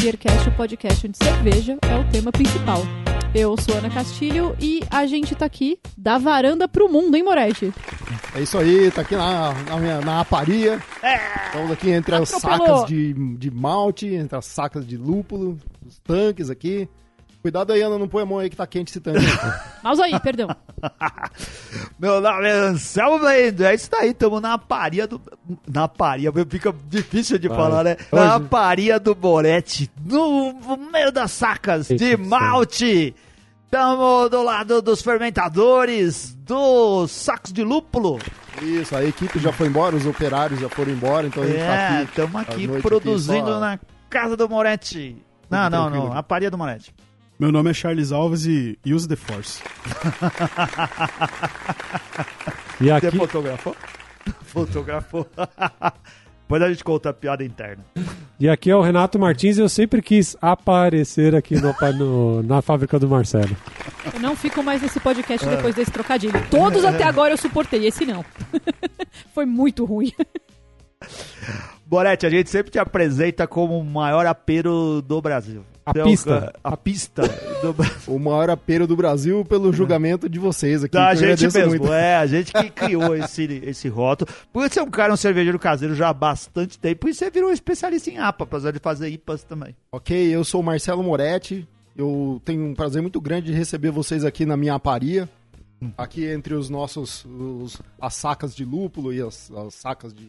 Beercast, o podcast onde cerveja é o tema principal. Eu sou Ana Castilho e a gente tá aqui da varanda pro mundo, hein, Moretti? É isso aí, tá aqui na, na, minha, na aparia. Estamos aqui entre as Atropelou. sacas de, de malte, entre as sacas de lúpulo, os tanques aqui. Cuidado aí, Ana, não põe a mão aí que tá quente esse tanque. Mouse aí, perdão. Meu nome é Anselmo Blendo, é isso daí, estamos na paria do... Na paria, fica difícil de Vai. falar, né? Hoje- Na paria do Moretti, no meio das sacas de malte. Estamos do lado dos fermentadores, dos sacos de lúpulo. isso, a equipe já foi embora, os operários já foram embora, então a gente tá É, aqui. estamos aqui produzindo aqui só- na casa do Moretti. Não, não, tranquilo. não, a paria do Moretti. Meu nome é Charles Alves e use the force. E aqui, Você fotografou? Fotografou. Depois a gente conta a piada interna. e aqui é o Renato Martins e eu sempre quis aparecer aqui no, no- na fábrica do Marcelo. Eu não fico mais nesse podcast depois desse trocadilho. Todos até agora eu suportei, esse não. Foi muito ruim. Boretti, a gente sempre te apresenta como o maior apero do Brasil. A Então, pista. A pista do Brasil. O maior apelo do Brasil pelo julgamento de vocês aqui. Da eu gente mesmo, muito. é, a gente que criou esse, esse rótulo. Por você é um cara, um cervejeiro caseiro já há bastante tempo e você virou um especialista em APA, apesar de fazer IPAs também. Ok, eu sou o Marcelo Moretti. Eu tenho um prazer muito grande de receber vocês aqui na minha aparia. Aqui entre os nossos. os- as sacas de lúpulo e as, as sacas de,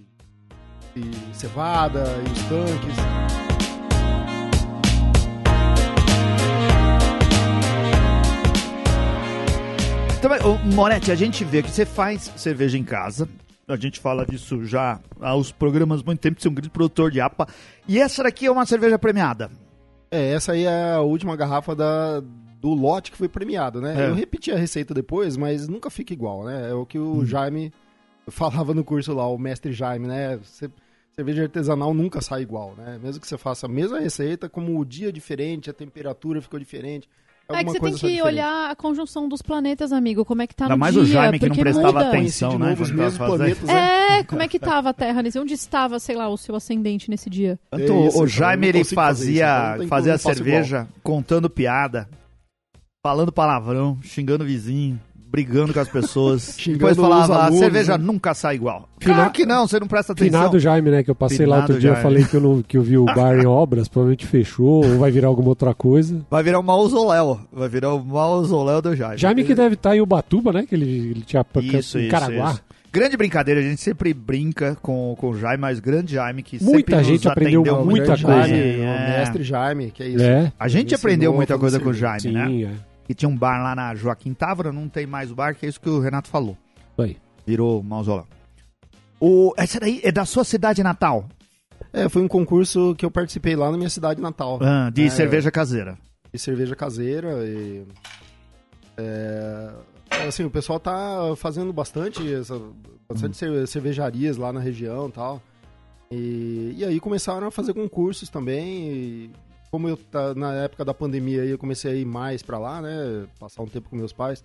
de cevada e os tanques. Ô, Moretti, a gente vê que você faz cerveja em casa. A gente fala disso já há os programas há muito tempo, você é um grande produtor de APA. E essa daqui é uma cerveja premiada. É, essa aí é a última garrafa da, do lote que foi premiado, né? É. Eu repeti a receita depois, mas nunca fica igual, né? É o que o Jaime falava no curso lá, o mestre Jaime, né? Você- cerveja artesanal nunca sai igual, né? Mesmo que você faça a mesma receita, como o dia é diferente, a temperatura ficou diferente. É que você tem que diferente. olhar a conjunção dos planetas, amigo. Como é que tá Ainda no mais dia, o Jaime que não prestava muda. atenção. Né, os mesmos planetas, né? É, como é que tava a Terra nesse? Onde estava, sei lá, o seu ascendente nesse dia? É isso, o Jaime ele fazer isso, fazia, então fazia cerveja contando piada, falando palavrão, xingando o vizinho, brigando com as pessoas. Depois falava, a alunos, cerveja né? nunca sai igual. Fina- Claro que não, você não presta atenção. Finado Jaime, né? Que eu passei lá outro Finado dia, eu Jaime. falei que eu, não, que eu vi o bar em obras, provavelmente fechou, ou vai virar alguma outra coisa. Vai virar um mausoléu. Vai virar o mausoléu do Jaime. Jaime que deve estar em Ubatuba, né? Que ele, ele tinha Isso, em isso, Caraguá. isso. Grande brincadeira, a gente sempre brinca com, com o Jaime, mas grande Jaime que Muita sempre gente nos aprendeu muita coisa. Jaime, bem, o é. mestre Jaime, que é isso. É, A gente aprendeu muita coisa com o. Jaime, né? sim, é. Que tinha um bar lá na Joaquim Távora, não tem mais o bar, que é isso que o Renato falou. Aí. Virou mausoléu. O, essa daí é da sua cidade natal, É, foi um concurso que eu participei lá na minha cidade natal. Ah, de É, cerveja caseira. de cerveja caseira e é, assim o pessoal tá fazendo bastante essa, bastante cer- cervejarias lá na região e tal e, e aí começaram a fazer concursos também e como eu tá, na época da pandemia eu comecei a ir mais pra lá né passar um tempo com meus pais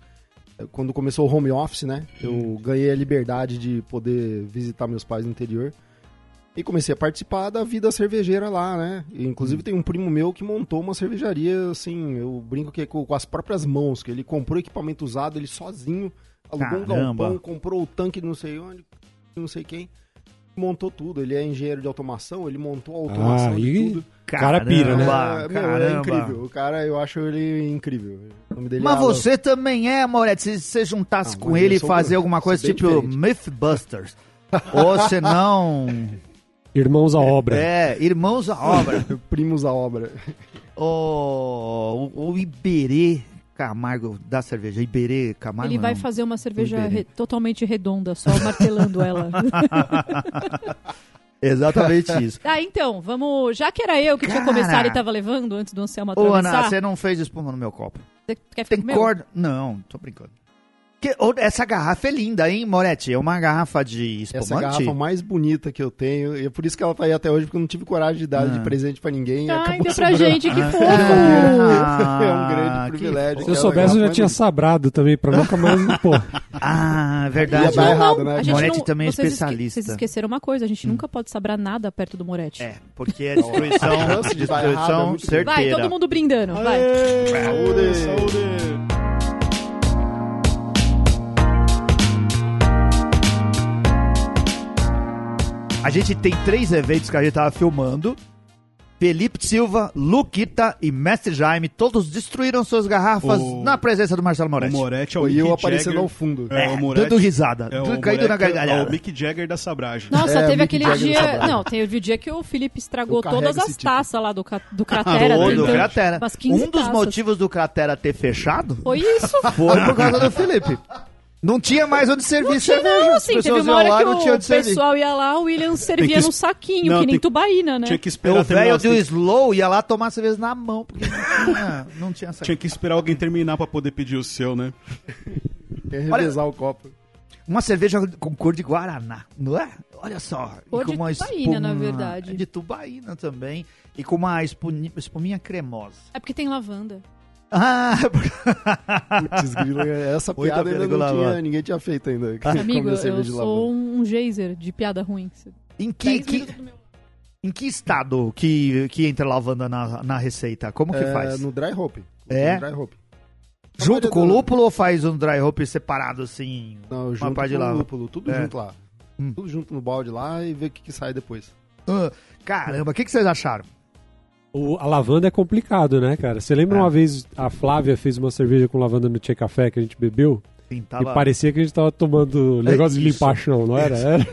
quando começou o home office né eu ganhei a liberdade de poder visitar meus pais no interior e comecei a participar da vida cervejeira lá, né? E, inclusive tem um primo meu que montou uma cervejaria, assim, eu brinco que é com, com as próprias mãos, que ele comprou equipamento usado, ele sozinho, alugou um Caramba. galpão, comprou o tanque de não sei onde, de não sei quem, montou tudo. Ele é engenheiro de automação, ele montou a automação Ah, e- tudo. Cara pira, né? Caramba, É, meu, é caramba. incrível. O cara, eu acho ele incrível. O nome dele é Mas Alan. você também é, Moretti, se você juntasse Ah, com mas ele e fazer alguma coisa tipo diferente. Mythbusters. Ou se não. Irmãos à obra. É, Irmãos à Obra. Primos à obra. o, o, o Iberê Camargo da cerveja. Iberê Camargo. Ele vai não. fazer uma cerveja re- totalmente redonda, só martelando ela. Exatamente isso. ah, então, vamos. Já que era eu que tinha Cara. começado e tava levando antes do Anselmo Ô, Ana, você não fez espuma no meu copo. Você quer ficar Tem com o meu? corda. Não, tô brincando. Que, essa garrafa é linda, hein, Moretti? É uma garrafa de Essa é a espumante? garrafa mais bonita que eu tenho. E é por isso que ela tá aí até hoje, porque eu não tive coragem de dar Ah. de presente pra ninguém. e Ai, deu pra sobrando. gente, que fofo! Ah, É um grande que privilégio. fofo. Se eu soubesse, eu já tinha é sabrado também, pra nunca mais. Pô, Ah, verdade. Dar errado, né? a gente Moretti não- também é esque- especialista. Vocês esqueceram uma coisa, a gente nunca pode sabrar nada perto do Moretti. É, porque é destruição, é destruição certeira. Vai, todo mundo brindando, vai. Saúde! Saúde! A gente tem três eventos que a gente tava filmando. Felipe Silva, Luquita e Mestre Jaime, todos destruíram suas garrafas O- na presença do Marcelo O Moretti. Moretti é o E eu aparecendo Jagger. ao fundo. É, É, o Moretti. dando risada, É, o na Moretti é- gargalhada. É o Mick Jagger da Sabragem. Nossa, É, teve aquele Jagger dia. Não, teve o dia que o Felipe estragou todas as tipo. taças lá do, do cratera. Todo tentando- cratera. umas 15 Um dos taças. motivos do cratera ter fechado Foi isso. foi por causa do Felipe. Não tinha mais onde servir cerveja. Não, As assim, teve uma hora lá que não tinha o onde servir. pessoal ia lá, o William servia que es- saquinho, Não, que nem tem- tubaína, né? Tinha que O esperar velho terminar. do Slow ia lá tomar cerveja na mão, porque não tinha, não tinha essa... Tinha que esperar alguém terminar pra poder pedir o seu, né? Quer revezar o copo. Uma cerveja com cor de Guaraná, não é? Olha só. Cor E com de uma tubaína, na espuma- verdade. De tubaína também. E com uma espumi- espuminha cremosa. É porque tem lavanda. Ah, Putz, grilo, essa Muita piada ainda não lá. tinha, ninguém tinha feito ainda. Amigo, Comer eu sou um geyser de piada ruim. em, que, 10 que- em que estado que, que entra lavanda na, na receita? Como que É, faz? No dry hop. É? No dry hop. Junto com o lúpulo ou faz um dry hop separado assim? Não, junto com o lúpulo, tudo É. junto lá. Hum. Tudo junto no balde lá e ver o que, que sai depois. Ah, caramba, o que, que vocês acharam? O- a lavanda é complicado, né, cara? Você lembra É. uma vez a Flávia fez uma cerveja com lavanda no Tchê Café que a gente bebeu? Sim, E tava... parecia que a gente tava tomando negócio de isso. limpar chão, não era? Era.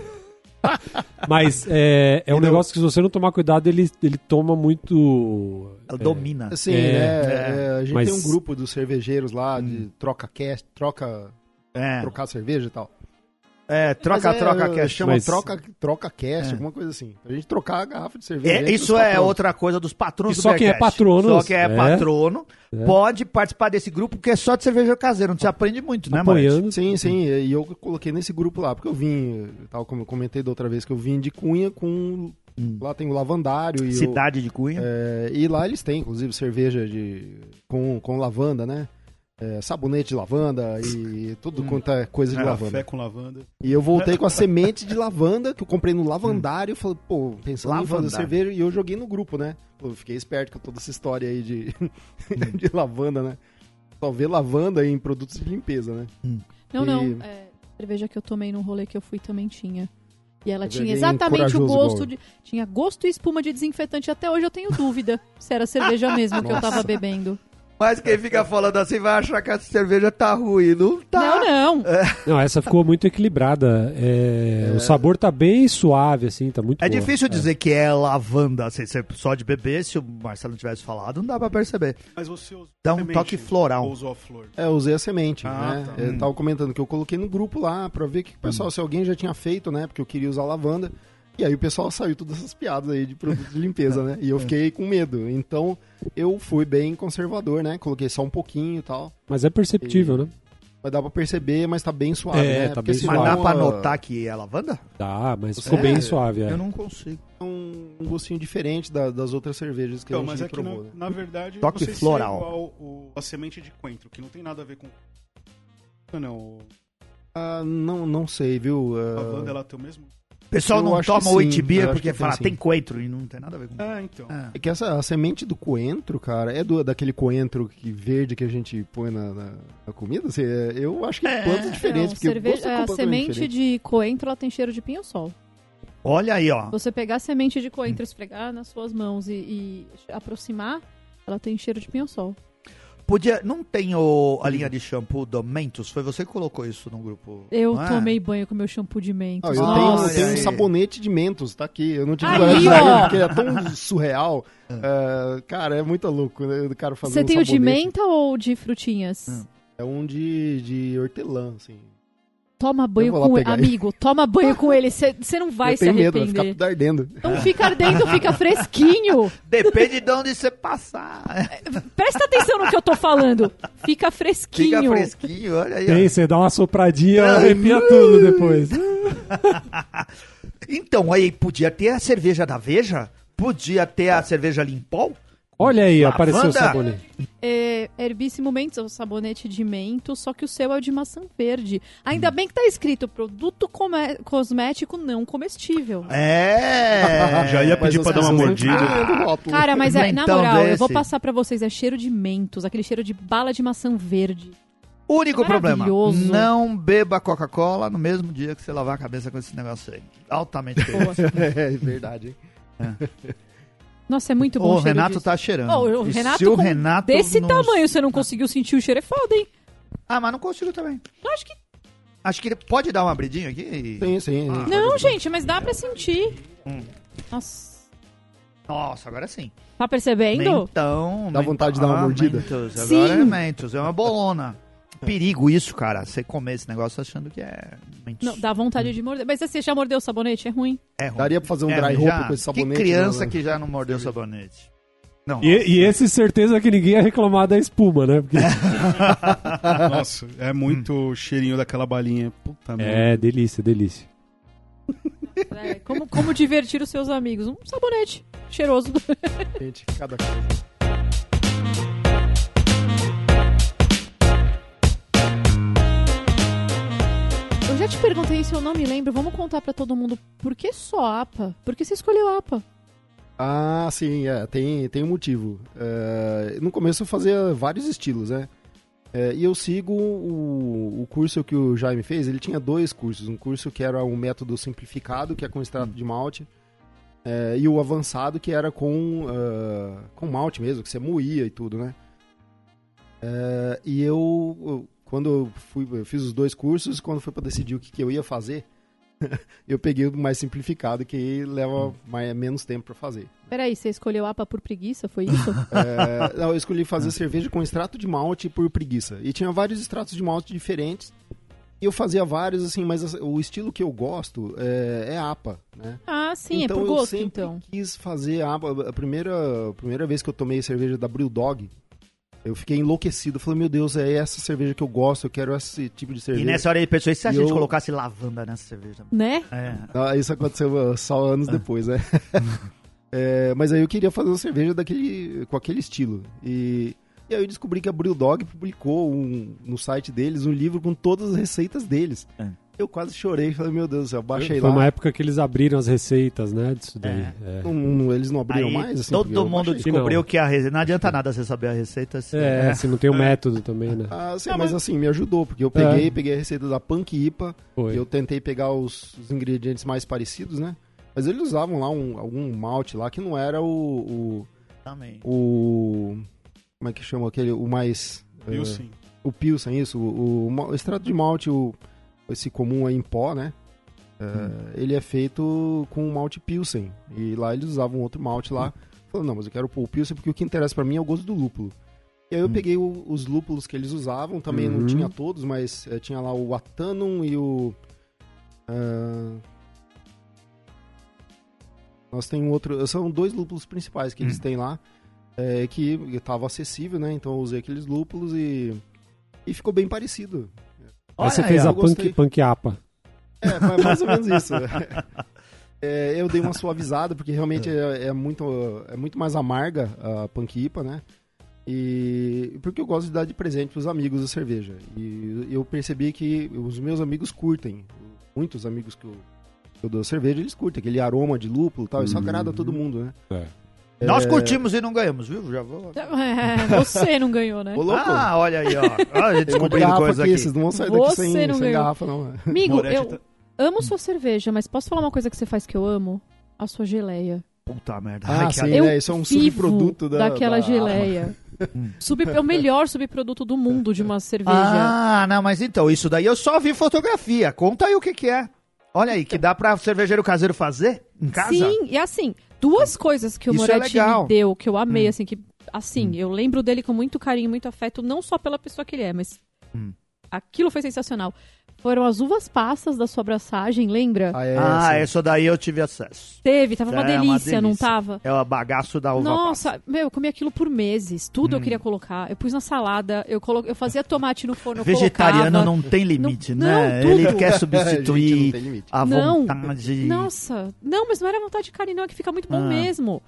Mas é, é um Entendeu? negócio que se você não tomar cuidado, ele, ele toma muito. Ela é, domina. Assim, É, né? é. é, a gente Mas- tem um grupo dos cervejeiros lá Hum. de troca cast, troca, É, trocar cerveja e tal. É troca, Mas é, troca, cast. Chama Mas- troca, troca cast, É. alguma coisa assim. A gente trocar a garrafa de cerveja. É, isso é outra coisa dos patronos E do só quem é patrono, Só quem é, é. patrono É. pode participar desse grupo, que é só de cerveja caseira. Não se aprende muito, né, apoiando. Sim, sim, e eu coloquei nesse grupo lá, porque eu vim, tal como eu comentei da outra vez, que eu vim de Cunha com. Hum. Lá tem o Lavandário e o- Cidade de Cunha. É, e lá eles têm, inclusive, cerveja de, com, com lavanda, né? É, sabonete de lavanda e tudo Hum. quanto é coisa de É, lavanda. Café com lavanda. E eu voltei com a semente de lavanda que eu comprei no lavandário. Falei, pô, pensando em Lavandário. fazer cerveja. E eu joguei no grupo, né? Pô, eu fiquei esperto com toda essa história aí de, Hum. de lavanda, né? Só ver lavanda em produtos de limpeza, né? Não, não. E- É, a cerveja que eu tomei num rolê que eu fui também tinha. E ela Eu tinha exatamente o gosto de. Tinha gosto e espuma de desinfetante. Até hoje eu tenho dúvida se era cerveja mesmo que eu tava bebendo. Mas quem fica falando assim vai achar que a cerveja tá ruim. Não tá. Não, não. Não, essa ficou muito equilibrada. É, O sabor tá bem suave, assim, tá muito É boa. difícil dizer que é lavanda, assim, se- só de beber, se o Marcelo não tivesse falado, não dá pra perceber. Mas você usou Dá um semente toque floral. Ou usou a flor? É, eu usei a semente, Ah, né? tá. Eu Hum. tava comentando que eu coloquei no grupo lá pra ver que o pessoal, se alguém já tinha feito, né? Porque eu queria usar lavanda. E aí o pessoal saiu todas essas piadas aí de produtos de limpeza, né? E eu fiquei com medo. Então eu fui bem conservador, né? Coloquei só um pouquinho e tal. Mas é perceptível, né? Mas dá pra perceber, mas tá bem suave, É, né? tá Porque bem senão, Mas dá pra notar que é lavanda? Dá, mas ficou É, bem suave. É. Eu não consigo. um, um gostinho diferente da- das outras cervejas que Então, a mas gente é que na, né? na verdade Toque não sei floral. se é igual o- a semente de coentro, que não tem nada a ver com não, Ah, não, não sei, viu? a Ah, lavanda ela tem o mesmo. O pessoal Eu não toma acho porque que tem fala, sim. tem coentro e não tem nada a ver com Ah, então. É. É que essa, a semente do coentro, cara, é do, daquele coentro que, verde que a gente põe na, na- na comida? Assim, é, eu acho que É, plantas diferentes, Não, porque cerveja- é a semente diferente. de coentro ela tem cheiro de pinho-sol. Olha aí, ó. Você pegar a semente de coentro, esfregar nas suas mãos e, e aproximar, ela tem cheiro de pinho-sol. Podia. Não tem o, a linha de shampoo do Mentos? Foi você que colocou isso no grupo? Eu é? tomei banho com meu shampoo de mentos. Ah, eu Nossa, tenho, eu um sabonete de mentos, tá aqui. Eu não tive coragem de usar, porque é tão surreal. Ah, cara, é muito louco, né? O cara fazer Você um tem o de sabonete. menta ou de frutinhas? Hum. É um de, de hortelã, assim. Toma banho com ele. Amigo, toma banho com ele. Você não vai eu se tenho medo, vai arrepender. ficar tudo ardendo. Então fica ardendo, fica fresquinho. Depende de onde você passar. Presta atenção no que eu tô falando. Fica fresquinho. Fica fresquinho, olha aí. Tem, você dá uma sopradinha, arrepia tudo depois. Então, aí podia ter a cerveja da Veja? Podia ter a cerveja Limpol? Olha aí, Lavanda? apareceu o sabonete. É, Herbíssimo Mentos é o sabonete de mento, só que o seu é o de maçã verde. Ainda bem que tá escrito produto cosmético não comestível. É. Já ia pedir Mas pra dar uma mordida. rótulo. Cara, mas é, na Mentão moral, eu desse. vou passar pra vocês, é cheiro de mentos, aquele cheiro de bala de maçã verde. Único problema, Maravilhoso. não beba Coca-Cola no mesmo dia que você lavar a cabeça com esse negócio aí. Altamente perigoso. É verdade, hein? Nossa, é muito bom O cheiro Renato disso. tá cheirando. Ô, o Renato, se o Renato desse não- tamanho você não conseguiu sentir o cheiro, é foda, hein? Ah, mas não consigo também. Eu acho que... Acho que ele pode dar uma abridinha aqui. Sim, sim. Ah. Não, gente, mas dá pra sentir. Hum. Nossa, Nossa, agora sim. tá percebendo? Mentão. Dá vontade de dar uma mordida? Mentos. Sim. Agora é Mentos, é uma bolona. Perigo isso, cara. Você comer esse negócio achando que é Mentos. Não, dá vontade de morder. Mas você já mordeu o sabonete? É ruim. É ruim. Daria pra fazer um É, dry Já- com esse sabonete. Que criança né? que já não mordeu sabonete. Não. E, e esse certeza que ninguém ia reclamar da espuma, né? Porque Nossa, é muito cheirinho daquela balinha. Puta merda. é delícia, delícia. É, como, como divertir os seus amigos? Um sabonete cheiroso. Gente, cada coisa. Já te perguntei se eu não me lembro. Vamos contar pra todo mundo. Por que só APA? Por que você escolheu APA? Ah, sim, é, tem, tem um motivo. É, no começo eu fazia vários estilos, né? É, e eu sigo o, o curso que o Jaime fez, ele tinha dois cursos. Um curso que era um método simplificado, que é com extrato de malte, é, e o avançado, que era com, ah, com malte mesmo, que você moía e tudo, né? É, e eu, eu- quando eu, fui, eu fiz os dois cursos, quando foi para decidir o que, que eu ia fazer, eu peguei o mais simplificado, que leva mais, menos tempo para fazer. Peraí, você escolheu APA por preguiça? Foi isso? É, não, eu escolhi fazer cerveja com extrato de malte por preguiça. E tinha vários extratos de malte diferentes. E eu fazia vários, assim, mas o estilo que eu gosto é, é APA, né? ah, sim, então é por eu gosto, sempre então. quis fazer APA. A primeira, a primeira vez que eu tomei cerveja da Brewdog, eu fiquei enlouquecido. Falei, meu Deus, é essa cerveja que eu gosto, eu quero esse tipo de E cerveja. nessa hora ele pensou, e se a E gente eu- colocasse lavanda nessa cerveja? Né? É. Ah, isso aconteceu uh, só anos depois, né? É, mas aí eu queria fazer uma cerveja daquele, com aquele estilo. E, e aí eu descobri que a Brewdog publicou um- no site deles um livro com todas as receitas deles. É. Eu quase chorei, falei, meu Deus do céu, baixei Foi lá. uma época que eles abriram as receitas, né? Disso daí. É. É. Não- não- eles não abriram Aí mais? Assim, todo mundo baixei. descobriu Não. que a receita... Não adianta nada você saber a receita. se- É, se não tem o método também, né? Ah, sim, mas assim, me ajudou, porque eu peguei, peguei a receita da Punk IPA, Foi. eu tentei pegar os, os ingredientes mais parecidos, né? Mas eles usavam lá um- algum malte lá que não era o, o, Também. o- como é que chama aquele o mais eh, sim. o pilsen isso o, o, o extrato de malte o, esse comum aí em pó né Eh, ele é feito com malte pilsen e lá eles usavam outro malte lá falando não mas eu quero pôr o pilsen porque o que interessa pra mim é o gosto do lúpulo e aí eu Hum. peguei o- os lúpulos que eles usavam também não Uhum. tinha todos mas eh, tinha lá o Atanum e o ah, nós tem um outro são dois lúpulos principais que eles Hum. têm lá é, que estava acessível, né? Então eu usei aqueles lúpulos e, e ficou bem parecido. Aí você Olha fez a punk, punk APA. É, foi mais ou menos isso. É, eu dei uma suavizada, porque realmente é, é muito, é muito mais amarga a Punk IPA, né? E porque eu gosto de dar de presente pros amigos a cerveja. E eu percebi que os meus amigos curtem. Muitos amigos que eu, que eu dou cerveja, eles curtem. Aquele aroma de lúpulo e tal. Isso Uhum. agrada a todo mundo, né? É. Nós curtimos e não ganhamos, viu? Já vou... É, você não ganhou, né? Ô, louco! Ah, olha aí, ó. Olha, a gente descobrindo coisa aqui, aqui. vocês não vão sair daqui Você sem, não sem ganhou. garrafa, não. Amigo, Moretti eu tá- amo sua cerveja, mas posso falar uma coisa que você faz que eu amo? A sua geleia. Puta merda. Ah, Ai, que sim, Eu né? Isso é um vivo subproduto da, daquela da- geleia. Sub, é o melhor subproduto do mundo de uma cerveja. Ah, não, mas então, isso daí eu só vi fotografia. Conta aí o que que é. Olha aí, que dá pra cervejeiro caseiro fazer em casa? Sim, e assim, duas coisas que o Isso é Moretti legal. me deu, que eu amei, Hum. assim, que, assim, eu lembro dele com muito carinho, muito afeto, não só pela pessoa que ele é, mas Hum. aquilo foi sensacional. Foram as uvas passas da sua abraçagem, lembra? Ah, é, ah, sim. essa daí eu tive acesso. Teve, tava uma É, uma delícia, não delícia. tava? É o bagaço da uva Nossa, passa. meu, eu comi aquilo por meses. Tudo eu Hum. queria colocar. Eu pus na salada, eu, colo... eu fazia tomate no forno, eu Vegetariano colocava. não tem limite, Não- né? não, Ele quer não substituir a Não. vontade. Nossa, não, mas não era vontade de carne, não, é que fica muito bom Ah. mesmo.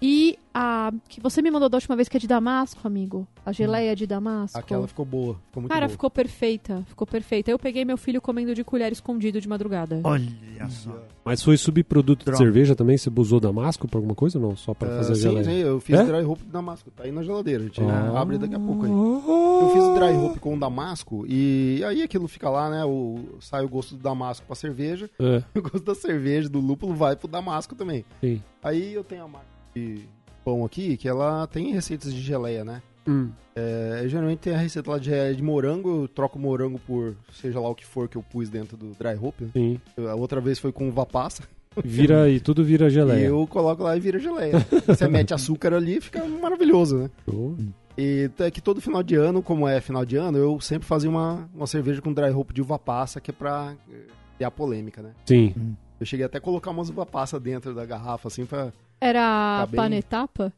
E a que você me mandou da última vez que é de Damasco, amigo. A geleia de Damasco. Aquela ficou boa. Ficou muito Cara, boa. ficou perfeita, ficou perfeita. Eu peguei meu filho comendo de colher escondido de madrugada. Olha só. Mas foi subproduto Droga. de cerveja também? Você usou damasco pra alguma coisa ou não? Só pra Ah, fazer a sim, geleia? sim, eu fiz É? dry hop de damasco. Tá aí na geladeira. A gente Ah. abre daqui a pouco aí. Eu fiz o dry hop com o damasco e aí aquilo fica lá, né? O, sai o gosto do damasco pra cerveja. É, O gosto da cerveja, do lúpulo, vai pro damasco também. sim. Aí eu tenho a marca de pão aqui, que ela tem receitas de geleia, né? Hum. É, geralmente tem a receita lá de de morango, eu troco o morango por seja lá o que for que eu pus dentro do dry hop. né? Sim. A outra vez foi com uva passa. Vira e tudo vira E geleia. eu coloco lá e vira geleia. Você mete açúcar ali fica maravilhoso, né? Show. E é que todo final de ano, como é final de ano, eu sempre fazia uma, uma cerveja com dry hop de uva passa, que é pra eh, ter a polêmica, né? Sim. Eu cheguei até a colocar umas uva passa dentro da garrafa, assim, pra... Era Tá bem. panetapa?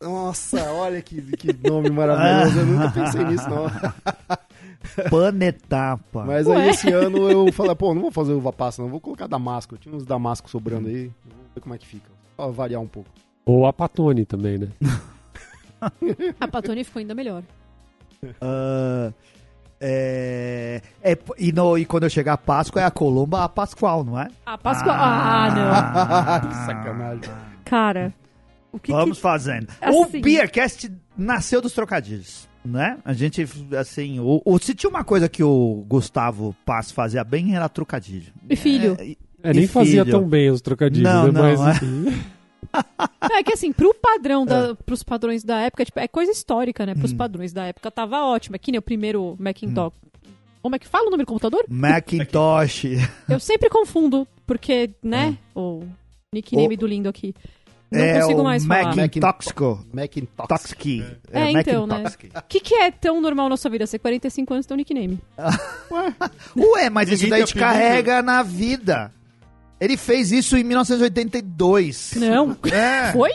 Nossa, olha que, que nome maravilhoso, eu nunca pensei nisso, não. Panetapa. Mas Ué. aí esse ano eu falei, pô, não vou fazer uva passa, não, vou colocar damasco. Tinha uns damascos sobrando aí, vou ver como é que fica. Só variar um pouco. Ou a Patone também, né? A Patone ficou ainda melhor. Ah, é, é, e, no- e quando eu chegar a Páscoa, é a Colomba a Pascoal, não é? A Páscoa. Ah, que sacanagem. Cara, o que. Vamos que... fazendo. Assim. O Beercast nasceu dos trocadilhos, né? A gente, assim, o, o- se tinha uma coisa que o Gustavo Paz fazia bem, era trocadilho. E filho? É, e- É, e nem fazia filho. tão bem os trocadilhos, Não, né? não, Mas, é. É que assim, pro padrão, da, pros padrões da época, tipo, é coisa histórica, né? Pros padrões da época tava ótimo. É que nem o primeiro Macintosh. Como é que fala o nome do computador? Macintosh. Eu sempre confundo, porque, né? O nickname O- do lindo aqui. Não é consigo o mais falar. Macintoxico. Macintosh. Toxic. É, então, né? Macintoxic. O que, que é tão normal na sua vida? Ser 45 anos e ter um nickname. Ué, mas isso daí te carrega na vida. Ele fez isso em 1982. Não. É. Foi?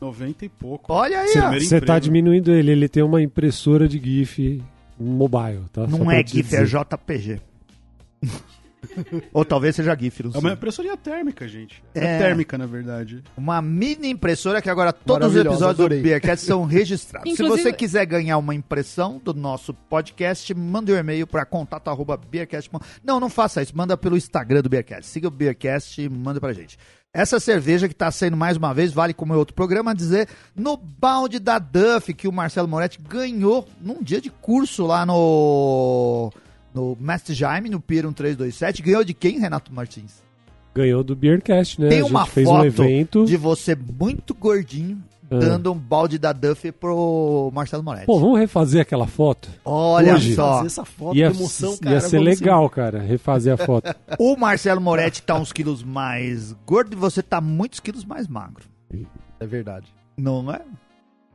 90 e pouco. Olha aí, Você tá diminuindo ele. Ele tem uma impressora de GIF mobile, tá? Não é GIF, é dizer. JPG. Ou talvez seja GIF, não É sei. uma impressoria térmica, gente. É. É, térmica, na verdade. Uma mini impressora que agora todos os episódios do adorei. Beercast são registrados. Se Inclusive- você quiser ganhar uma impressão do nosso podcast, manda um e-mail para contato@beercast. Não, não faça isso. Manda pelo Instagram do Beercast. Siga o Beercast e manda pra gente. Essa cerveja que tá saindo mais uma vez, vale como em outro programa, dizer no balde da Duff, que o Marcelo Moretti ganhou num dia de curso lá no, no Master Jaime, no Pier 1327. Ganhou de quem, Renato Martins? Ganhou do Beercast, né? Tem a gente uma fez foto um evento. de você muito gordinho Ah. dando um balde da Duff pro Marcelo Moretti. Pô, vamos refazer aquela foto? Olha hoje. só, Fazer essa foto Ia, emoção, cara. ia ser vamos sim. legal, cara, refazer a foto. o Marcelo Moretti tá uns quilos mais gordo e você tá muitos quilos mais magro. É verdade. Não é?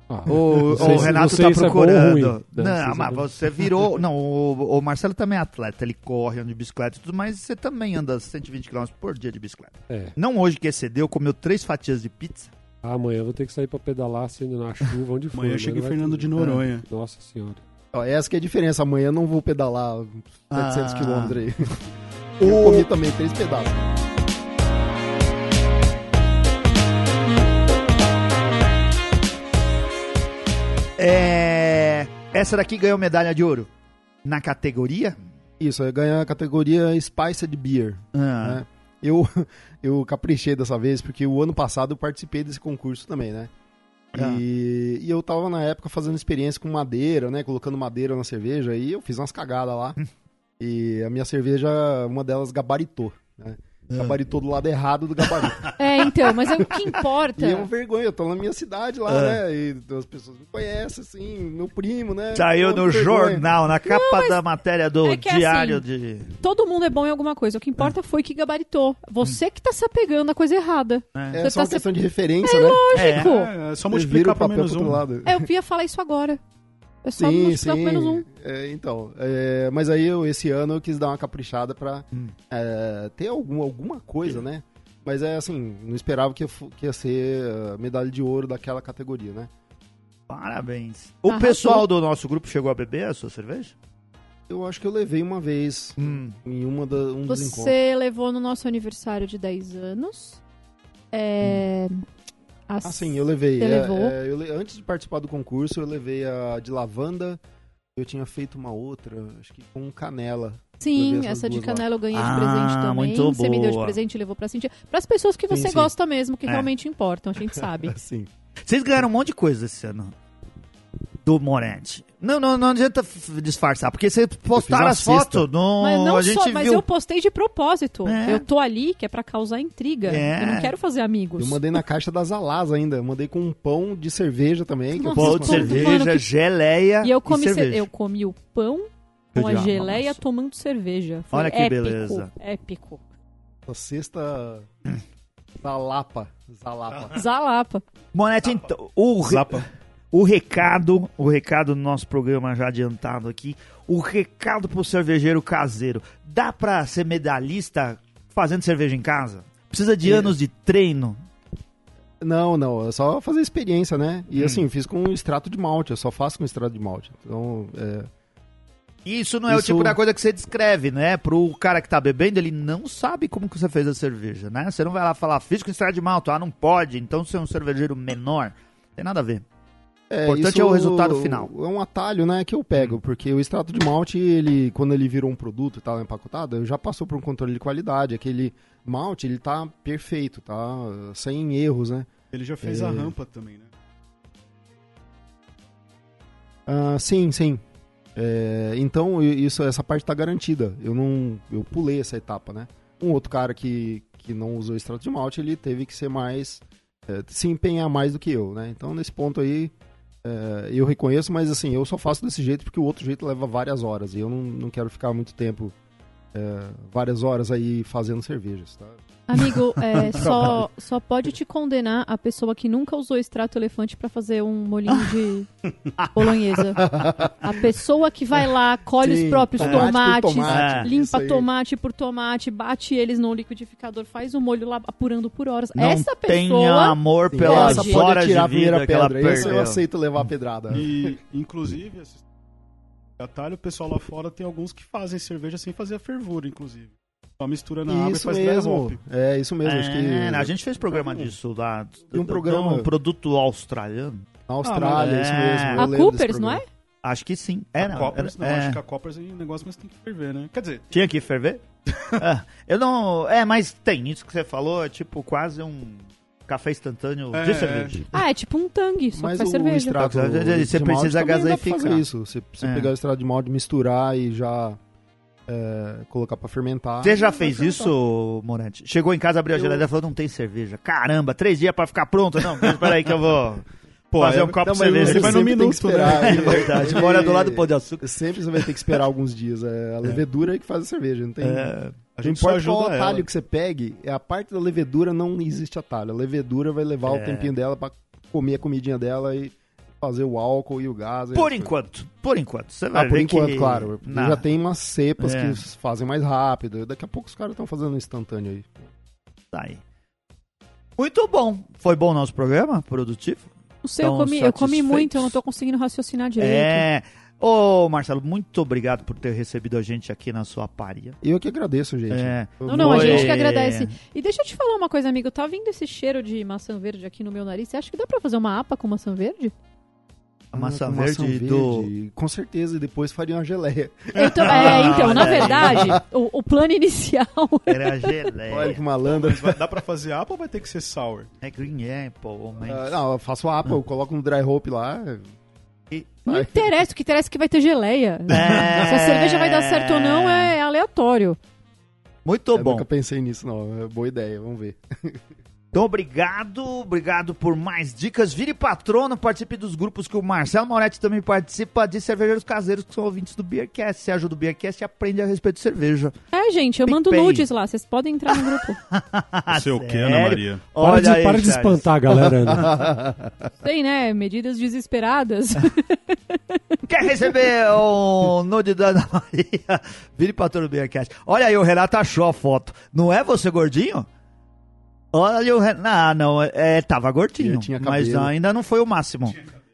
Ah, O, sei o Renato tá é procurando. ruim, né? Não é mas você virou. Não, o, o Marcelo também é atleta, ele corre, anda de bicicleta e tudo, mas você também anda 120 km por dia de bicicleta. É. Não hoje que excedeu, comeu três fatias de pizza. Ah, amanhã eu vou ter que sair pra pedalar, sendo na chuva, onde for. Amanhã né? chega em Vai Fernando ter- de Noronha. Nossa senhora. Ó, essa que é a diferença. Amanhã eu não vou pedalar 700 Ah. quilômetros aí. Eu comi também três pedaços. É, essa daqui ganhou medalha de ouro na categoria. Isso, ganha a categoria Spiced Beer. Ah, né? Eu, eu caprichei dessa vez, porque o ano passado eu participei desse concurso também, né? Ah. E, e eu tava na época fazendo experiência com madeira, né? Colocando madeira na cerveja, e eu fiz umas cagadas lá. e a minha cerveja, uma delas gabaritou, né? Ah. Gabaritou do lado errado do gabarito. É, então, mas é o que e importa. é uma vergonha, eu tô na minha cidade lá, Ah. né? E as pessoas me conhecem, assim, meu primo, né? Saiu Pô, no vergonha. jornal, na capa da matéria do é é Diário assim, de. Todo mundo é bom em alguma coisa. O que importa foi que gabaritou. Você que tá se apegando à coisa errada. É Você só tá uma se- questão de referência, né? Lógico. É, é só multiplicar pra papel menos pro outro um. lado. É, Eu ia falar isso agora. É só sim, multiplicar sim. menos um. É, então, é, mas aí eu, esse ano eu quis dar uma caprichada pra Hum. é, ter algum, alguma coisa, né? Mas é assim, não esperava que, que ia ser uh, medalha de ouro daquela categoria, né? Parabéns. O Arrasou. pessoal do nosso grupo chegou a beber a sua cerveja? Eu acho que eu levei uma vez Hum. em uma da, um dos encontros. Você levou no nosso aniversário de 10 anos. É. Ah, sim, eu levei. Você É, levou? é, eu le- Antes de participar do concurso, eu levei a de lavanda. Eu tinha feito uma outra, acho que com canela. Sim, essa de duas lá. canela eu ganhei Ah, de presente também. muito Você me deu de boa. presente e levou pra Cintia. Pras pessoas que Sim, você sim. gosta mesmo, que É. realmente importam, a gente sabe. Sim. Vocês ganharam um monte de coisa esse ano. Do Morente. Não, não, não adianta disfarçar, porque vocês postaram uma as fotos. No, Mas não a gente só, mas viu. eu postei de propósito. É. Eu tô ali que é pra causar intriga. É. Eu não quero fazer amigos. Eu mandei na caixa das Alas ainda. Eu mandei com um pão de cerveja também. Nossa, Pão de cerveja, mundo que- geleia E eu comi, ce- cerveja. eu comi o pão com Eu a geleia nossa. tomando cerveja. Foi Olha que épico, beleza. Épico. a cesta Zalapa. Zalapa. Zalapa. Monete, então, o, Zapa. O recado, o recado do nosso programa já adiantado aqui, o recado pro cervejeiro caseiro. Dá pra ser medalhista fazendo cerveja em casa? Precisa de É. anos de treino? Não, não. É só fazer experiência, né? E Hum. assim, fiz com extrato de malte. Eu só faço com extrato de malte. Então, é, Isso não é o Isso- tipo da coisa que você descreve, né? Pro cara que tá bebendo, ele não sabe como que você fez a cerveja, né? Você não vai lá falar, fiz com extrato de malto, ah, não pode, então você é um cervejeiro menor. Tem nada a ver. É, importante isso é o resultado final. É um atalho, né, que eu pego, porque o extrato de malte, ele, quando ele virou um produto e tal, empacotado, já passou por um controle de qualidade. Aquele malte, ele tá perfeito, tá sem erros, né? Ele já fez É. a rampa também, né? Ah, sim, sim. É, então, isso, essa parte tá garantida. Eu não, eu pulei essa etapa, né? Um outro cara que, que não usou extrato de malte, ele teve que ser mais, é, se empenhar mais do que eu, né? Então, nesse ponto aí, é, eu reconheço, mas assim, eu só faço desse jeito porque o outro jeito leva várias horas. E eu não, não quero ficar muito tempo, é, várias horas aí fazendo cervejas, tá? Amigo, é, só, só pode te condenar a pessoa que nunca usou extrato elefante pra fazer um molinho de bolonhesa. A pessoa que vai lá, colhe Sim, os próprios tomate tomates, tomate, limpa tomate por tomate, bate eles no liquidificador, faz o molho lá apurando por horas. Não Essa pessoa. amor Sim, pelas horas a de vida primeira que ela pedra. Esse eu aceito levar a pedrada. E, inclusive, esse atalho, o pessoal lá fora tem alguns que fazem cerveja sem fazer a fervura, inclusive. Só mistura na água e Isso faz dry mesmo. hop. É, isso mesmo. acho que É, a gente fez programa Então, disso lá. e um programa- um produto australiano. na Austrália, Ah, isso é. mesmo. eu A Coopers, não é? Acho que sim. A Era, Coppers, era- não, é. acho que a Coppers é um negócio, mas tem que ferver, né? Quer dizer, Tinha que ferver? É, eu não. É, mas tem. Isso que você falou é tipo quase um café instantâneo É, de cerveja. Ah, é tipo um tangue, só Mas que faz o cerveja. extrato Você de precisa malte também dá pra gaseificar. fazer isso. Você, você É. pegar o extrato de malte, misturar e já é, colocar pra fermentar. Você já fez isso, Morante? Chegou em casa, abriu a geladeira e falou: não tem cerveja. Caramba, três dias pra ficar pronto? Não, espera aí que eu vou pô, fazer é- um copo de mas cerveja. Ele vai no sempre tem que minuto, esperar. né? É verdade. Mora do lado do pão de açúcar. Sempre você vai ter que esperar alguns dias. É a levedura que faz a cerveja. Não tem. É, a Não gente só importa qual ajuda atalho ela. que você pegue, é a parte da levedura não existe atalho. A levedura vai levar É. o tempinho dela pra comer a comidinha dela e fazer o álcool e o gás. e por enquanto, por enquanto. Você vai Ah, por ver enquanto, que... claro. Não. Já tem umas cepas É. que fazem mais rápido. Daqui a pouco os caras estão fazendo instantâneo aí. Tá aí. Muito bom. Foi bom o nosso programa? Produtivo? Não sei, eu comi, eu comi muito, eu não tô conseguindo raciocinar direito. É. Ô, Marcelo, muito obrigado por ter recebido a gente aqui na sua paria. Eu que agradeço, gente. É. Não, não, a gente que agradece. E deixa eu te falar uma coisa, amigo. Tá vindo esse cheiro de maçã verde aqui no meu nariz. Você acha que dá pra fazer uma apa com maçã verde? A maçã Ah, com verde do. Com certeza, e depois faria uma geleia. Então, é, então, na olha verdade, o, o plano inicial. Era Olha que geleia. malandro. Mas vai- dá pra fazer apple ou vai ter que ser sour? É green apple, mas... Ah, não, eu faço a APA, eu coloco um dry hope lá. Não interessa, o que interessa é que vai ter geleia. É. Se a cerveja vai dar certo ou não é aleatório. Muito Eu bom. nunca pensei nisso, não. É boa ideia, vamos ver. Então, obrigado, obrigado por mais dicas. Vire patrono, participe dos grupos que o Marcelo Moretti também participa de cervejeiros caseiros que são ouvintes do Beercast. Se ajuda o Beercast e aprende a respeito de cerveja. É, gente, eu mando PicPay. nudes lá. Vocês podem entrar no grupo. Sei o que? Ana Maria? Para, Olha de, aí, para de espantar a galera. Tem, né? Medidas desesperadas. Quer receber o nude da Ana Maria? Vire pra todo o Beercast. Olha aí, o Renato achou a foto. Não é você gordinho? Olha o Renato. Ah, não, é, tava gordinho. Tinha mas cabelo. ainda não foi o máximo.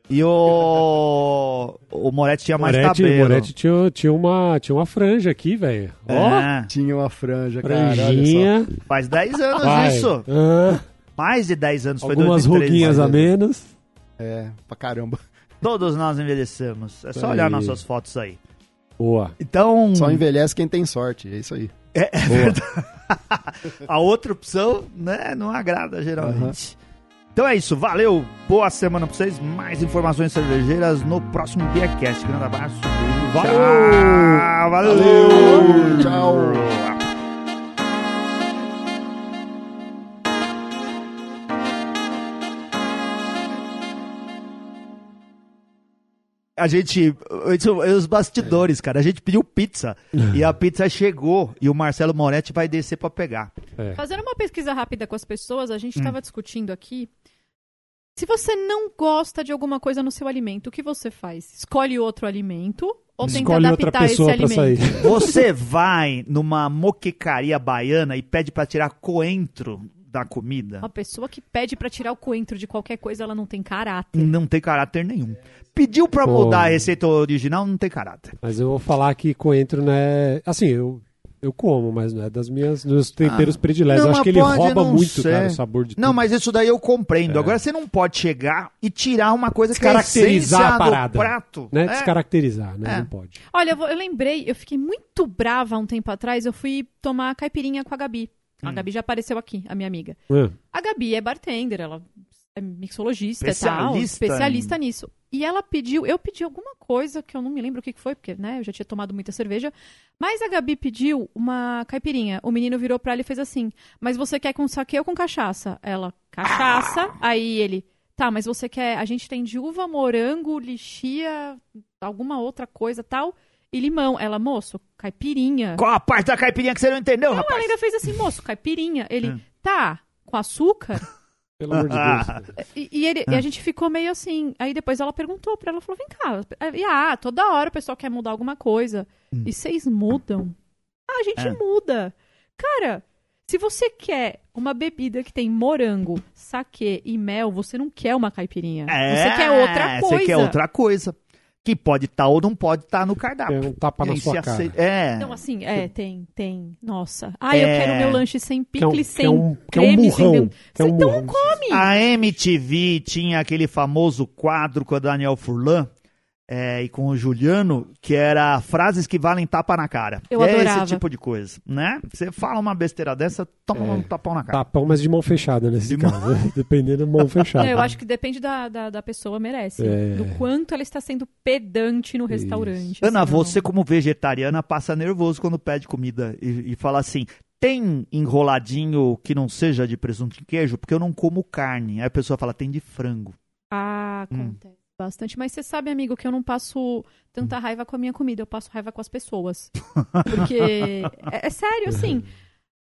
E o. O Moretti tinha mais Moretti, cabelo. Moretti tinha, tinha, uma, tinha uma franja aqui, velho. Ó, É, Tinha uma franja, cara. Franjinha. faz 10 anos Vai. isso. Ah, Mais de 10 anos. Foi algumas 2013. ruguinhas a menos. É, pra caramba. Todos nós envelhecemos. É só Aí. olhar nossas fotos aí. Boa. Então. Só envelhece quem tem sorte, é isso aí. A outra opção, né, não agrada geralmente. Então é isso, valeu, boa semana pra vocês. Mais informações cervejeiras no próximo Beercast. Grande abraço. Valeu! Tchau, valeu! Tchau. A gente, isso- os bastidores, cara, a gente pediu pizza e a pizza chegou e o Marcelo Moretti vai descer pra pegar. É. Fazendo uma pesquisa rápida com as pessoas, a gente Hum. estava discutindo aqui. Se você não gosta de alguma coisa no seu alimento, o que você faz? Escolhe outro alimento ou tenta Escolhe outra adaptar esse alimento? sair. Você vai numa moquecaria baiana e pede pra tirar coentro da comida. Uma pessoa que pede pra tirar o coentro de qualquer coisa, ela não tem caráter. Não tem caráter nenhum. Pediu pra Pô. mudar a receita original, não tem caráter. Mas eu vou falar que coentro não é. Assim, eu, eu como, mas não é das minhas dos temperos prediletos. Ah. Não, eu acho que ele pode rouba não muito, ser. cara, o sabor de Não, tudo. mas isso daí eu compreendo. É. Agora você não pode chegar e tirar uma coisa que é a a parada. do prato. Né? É. Descaracterizar, né? É. Não pode. Olha, eu, vou- eu lembrei, eu fiquei muito brava um tempo atrás. Eu fui tomar caipirinha com a Gabi. A Hum. Gabi já apareceu aqui, a minha amiga. Ah, A Gabi é bartender, ela é mixologista e tal, Especialista nisso. E ela pediu, eu pedi alguma coisa que eu não me lembro o que foi, porque, né, eu já tinha tomado muita cerveja. Mas a Gabi pediu uma caipirinha. O menino virou pra ela e fez assim: Mas você quer com saque ou com cachaça? Ela, cachaça. Aí ele, tá, mas você quer. A gente tem de uva, morango, lixia, alguma outra coisa tal. E limão. Ela, moço, caipirinha. Qual a parte da caipirinha que você não entendeu, Ela rapaz? ainda fez assim, moço, caipirinha. Ele, Hum. tá, com açúcar? pelo amor de Deus. E, e ele- e a gente ficou meio assim. Aí depois ela perguntou pra ela, falou: vem cá. E, ah, toda hora o pessoal quer mudar alguma coisa. E vocês mudam? Ah, a gente É. muda. Cara, se você quer uma bebida que tem morango, saquê e mel, você não quer uma caipirinha. você quer outra coisa. É, Você quer outra coisa. Que pode estar ou não pode estar no cardápio. É um tapa na sua cara. aceita- É. Então, assim, é, tem, tem. Nossa. Ah, eu É. quero meu lanche sem picles, sem é um, que é um creme, sem... é um então murrão. come! A MTV tinha aquele famoso quadro com a Daniel Furlan é, e com o Juliano, que era frases que valem tapa na cara. Eu é adorava. esse tipo de coisa, né? Você fala uma besteira dessa, toma É. um tapão na cara. Tapão, mas de mão fechada nesse De mão- caso. né? Dependendo da mão fechada. Não, eu acho que depende da, da, da pessoa, merece. É. Do quanto ela está sendo pedante no restaurante. Ana, assim, não. você como vegetariana passa nervoso quando pede comida e, e fala assim, tem enroladinho que não seja de presunto e queijo? Porque eu não como carne. Aí a pessoa fala, tem de frango. Ah, Hum. Bastante. Mas você sabe, amigo, que eu não passo tanta raiva com a minha comida, eu passo raiva com as pessoas. Porque. é, é sério, assim.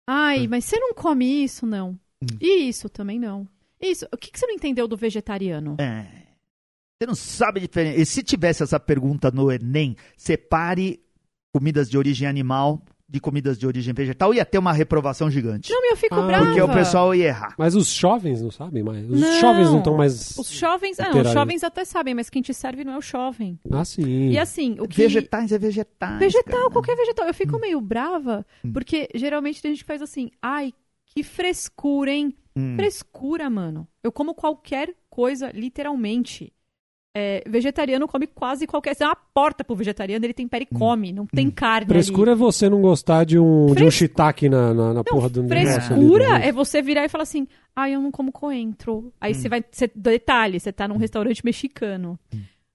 Ai, mas você não come isso, não. Hum. E isso também não. Isso. O que, que você não entendeu do vegetariano? É. Você não sabe a diferença. E se tivesse essa pergunta no Enem, separe comidas de origem animal de comidas de origem vegetal, ia ter uma reprovação gigante. Não, eu fico Ah, brava. Porque o pessoal ia errar. Mas os jovens não sabem mais. Os Não. jovens não estão mais. Os jovens. Ah, não, os jovens até sabem, mas quem te serve não é o jovem. Ah, sim. E assim, o que. Vegetais é vegetais. Vegetal, cara. qualquer vegetal. Eu fico meio brava, Hum. porque geralmente tem gente que faz assim, ai, que frescura, hein? Hum. Frescura, mano. Eu como qualquer coisa, literalmente. É, vegetariano come quase qualquer. Você dá uma porta pro vegetariano, ele tempera e come. Não tem carne Frescura ali. é você não gostar de um, de um shiitake na, na, na Não, porra do negócio. ali, frescura né? é você virar e falar assim, ai, eu não como coentro. Aí Hum. você vai. Você, detalhe, você tá num restaurante mexicano.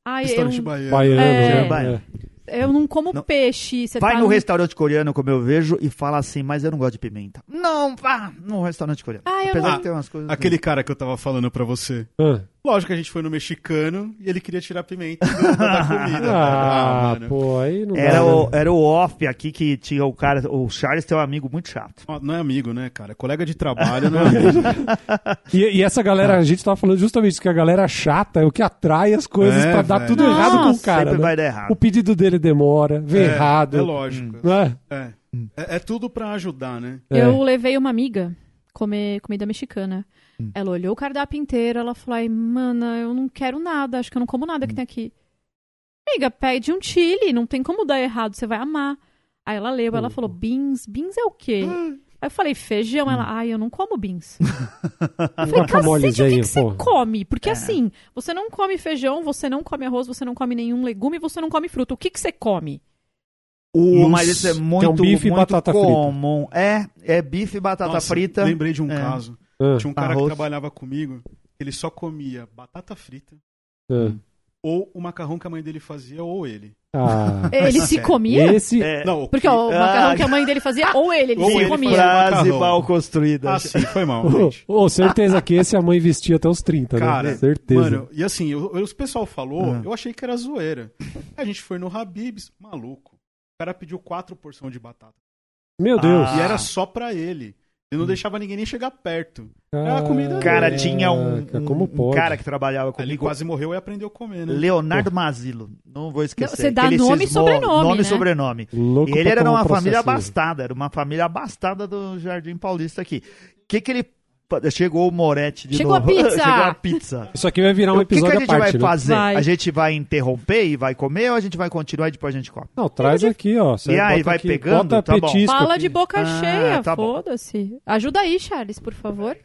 Ai, eu, Restaurante baiano. Baiano, É. né? Baiano. eu não como Não. peixe. Você Vai tá no num- restaurante coreano, como eu vejo, e fala assim, mas eu não gosto de pimenta. Não, vá no restaurante coreano. Ah, eu Apesar não- de ter umas coisas... Aquele cara que eu tava falando pra você. Ah, Lógico que a gente foi no mexicano e ele queria tirar pimenta da comida. Ah, mano. pô, aí não Era dá, o, né? era o off aqui que tinha o cara. O Charles tem um amigo muito chato. Não é amigo, né, cara? É colega de trabalho, não é amigo. E, e essa galera, a gente tava falando justamente isso, que a galera chata é o que atrai as coisas É, pra dar velho. tudo errado com o Nossa, cara. Sempre né? vai dar errado. O pedido dele demora, vem É, errado. É lógico. Não é? É. É, é tudo pra ajudar, né? É. Eu levei uma amiga comer comida mexicana. Hum. Ela olhou o cardápio inteiro, ela falou: Ai, mana, eu não quero nada, acho que eu não como nada Hum. que tem aqui. Amiga, pede um chili, não tem como dar errado, você vai amar. Aí ela leu, ela falou: beans, beans é o quê? Aí eu falei, feijão. Ela, ai, eu não como beans. Eu falei, cacete, o que, que você come? É. Porque assim, você não come feijão, você não come arroz, você não come nenhum legume, você não come fruta. O que, que você come? O, mas isso é muito, bife e muito batata frita. comum. É, é bife e batata Nossa, frita. Lembrei de um É. caso. Ah, Tinha um cara Arroz. que trabalhava comigo, ele só comia batata frita ah. ou o macarrão que a mãe dele fazia ou ele. Ah, Ele se comia? esse. É, Não, o Porque que- ó, o Ah. macarrão que a mãe dele fazia, ou ele, ele Ou se ele comia. frase macarrão. mal construída. Ah, sim, foi mal, gente. ô, certeza que esse a mãe vestia até os 30, Cara, né? Certeza. Mano, e assim, eu, eu- o pessoal falou, Ah. eu achei que era zoeira. A gente foi no Habib's, maluco. O cara pediu quatro porções de batata. Meu Deus. E era só pra ele. Ele não deixava ninguém nem chegar perto. Ah, a comida dele. Cara, tinha um, Caraca, um- como um pode? cara que trabalhava Ele comigo. quase morreu e aprendeu a comer, né? Leonardo Mazilo. Não vou esquecer. Você dá que ele nome e cismou- sobrenome, Nome né? e sobrenome. Louco E ele era tomar uma um família processinho. abastada, era uma família abastada do Jardim Paulista aqui. O que que ele... Chegou o Moretti de Chegou a novo. pizza! Chegou a pizza. Isso aqui vai virar um o que, que episódio a gente parte, vai né? fazer? Vai. A gente vai interromper e vai comer ou a gente vai continuar e depois a gente come? Não, traz aqui, ó. Você E aí, vai aqui, pegando? Bota Tá bom. Fala aqui. de boca Ah, cheia, tá foda-se. Ajuda aí, Charles, por favor.